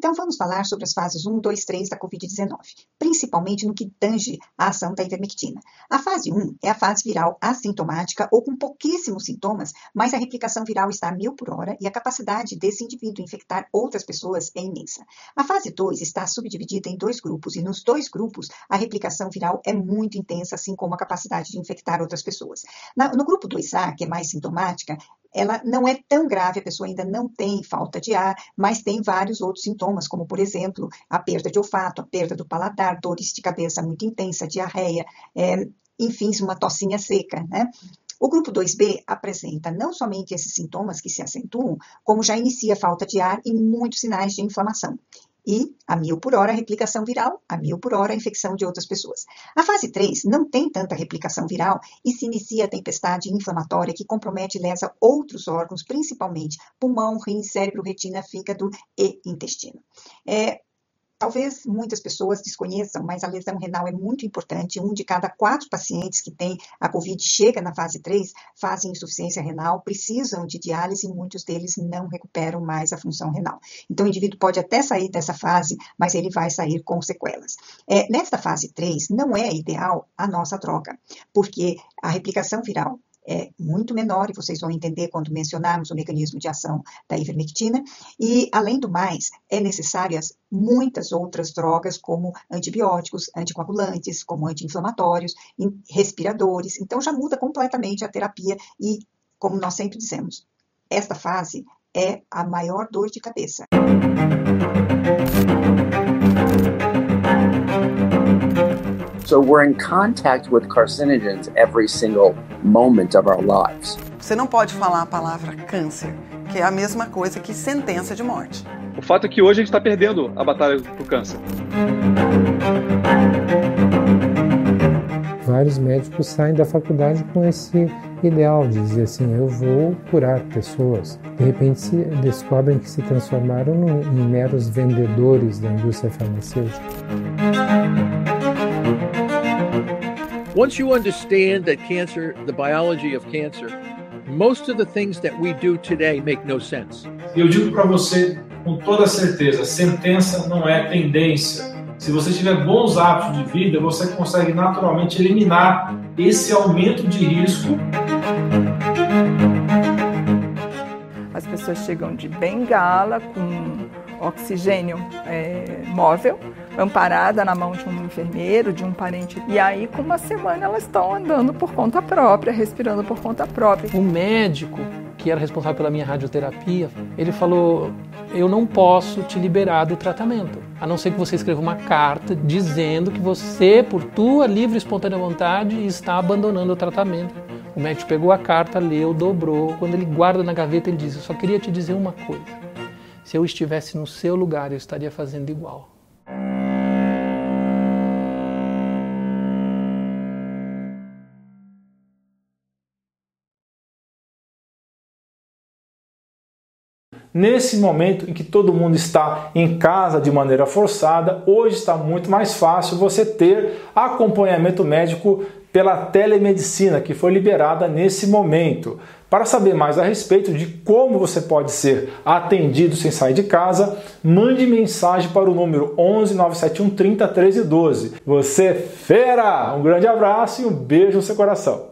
Então, vamos falar sobre as fases 1, 2, 3 da Covid-19, principalmente no que tange a ação da ivermectina. A fase 1 é a fase viral assintomática ou com pouquíssimos sintomas, mas a replicação viral está a mil por hora e a capacidade desse indivíduo infectar outras pessoas é imensa. A fase 2 está subdividida em dois grupos e nos dois grupos a replicação viral é muito intensa, assim como a capacidade de infectar outras pessoas. Na, no grupo 2A, que é mais sintomática, ela não é tão grave, a pessoa ainda não tem falta de ar, mas tem vários outros sintomas, como, por exemplo, a perda de olfato, a perda do paladar, dores de cabeça muito intensa, diarreia, é, enfim, uma tossinha seca, né? O grupo 2B apresenta não somente esses sintomas que se acentuam, como já inicia falta de ar e muitos sinais de inflamação e a mil por hora a replicação viral, a mil por hora a infecção de outras pessoas. A fase 3 não tem tanta replicação viral e se inicia a tempestade inflamatória que compromete e lesa outros órgãos, principalmente pulmão, rim, cérebro, retina, fígado e intestino. É, Talvez muitas pessoas desconheçam, mas a lesão renal é muito importante. Um de cada quatro pacientes que tem a Covid chega na fase 3, fazem insuficiência renal, precisam de diálise e muitos deles não recuperam mais a função renal. Então, o indivíduo pode até sair dessa fase, mas ele vai sair com sequelas. É, nesta fase 3, não é ideal a nossa droga, porque a replicação viral é muito menor, e vocês vão entender quando mencionarmos o mecanismo de ação da ivermectina. E, além do mais, é necessárias muitas outras drogas, como antibióticos, anticoagulantes, como anti-inflamatórios, respiradores. Então, já muda completamente a terapia e, como nós sempre dizemos, esta fase é a maior dor de cabeça. So we're in contact with carcinogens every single moment of our lives. Você não pode falar a palavra câncer, que é a mesma coisa que sentença de morte. O fato é que hoje a gente está perdendo a batalha do câncer. Vários médicos saem da faculdade com esse ideal de dizer assim, eu vou curar pessoas. De repente se descobrem que se transformaram em meros vendedores da indústria farmacêutica. Once you understand that cancer, the biology of cancer, most of the things that we do today make no sense. Eu digo para você com toda certeza, sentença não é tendência. Se você tiver bons hábitos de vida, você consegue naturalmente eliminar esse aumento de risco. As pessoas chegam de bengala com oxigênio é, móvel amparada na mão de um enfermeiro, de um parente. E aí, com uma semana, elas estão andando por conta própria, respirando por conta própria. O médico que era responsável pela minha radioterapia, ele falou: Eu não posso te liberar do tratamento, a não ser que você escreva uma carta dizendo que você, por tua livre e espontânea vontade, está abandonando o tratamento. O médico pegou a carta, leu, dobrou. Quando ele guarda na gaveta, ele diz: Eu só queria te dizer uma coisa. Se eu estivesse no seu lugar, eu estaria fazendo igual. Nesse momento em que todo mundo está em casa de maneira forçada, hoje está muito mais fácil você ter acompanhamento médico pela telemedicina que foi liberada nesse momento. Para saber mais a respeito de como você pode ser atendido sem sair de casa, mande mensagem para o número 11 971 30 13 12. Você é fera! Um grande abraço e um beijo no seu coração.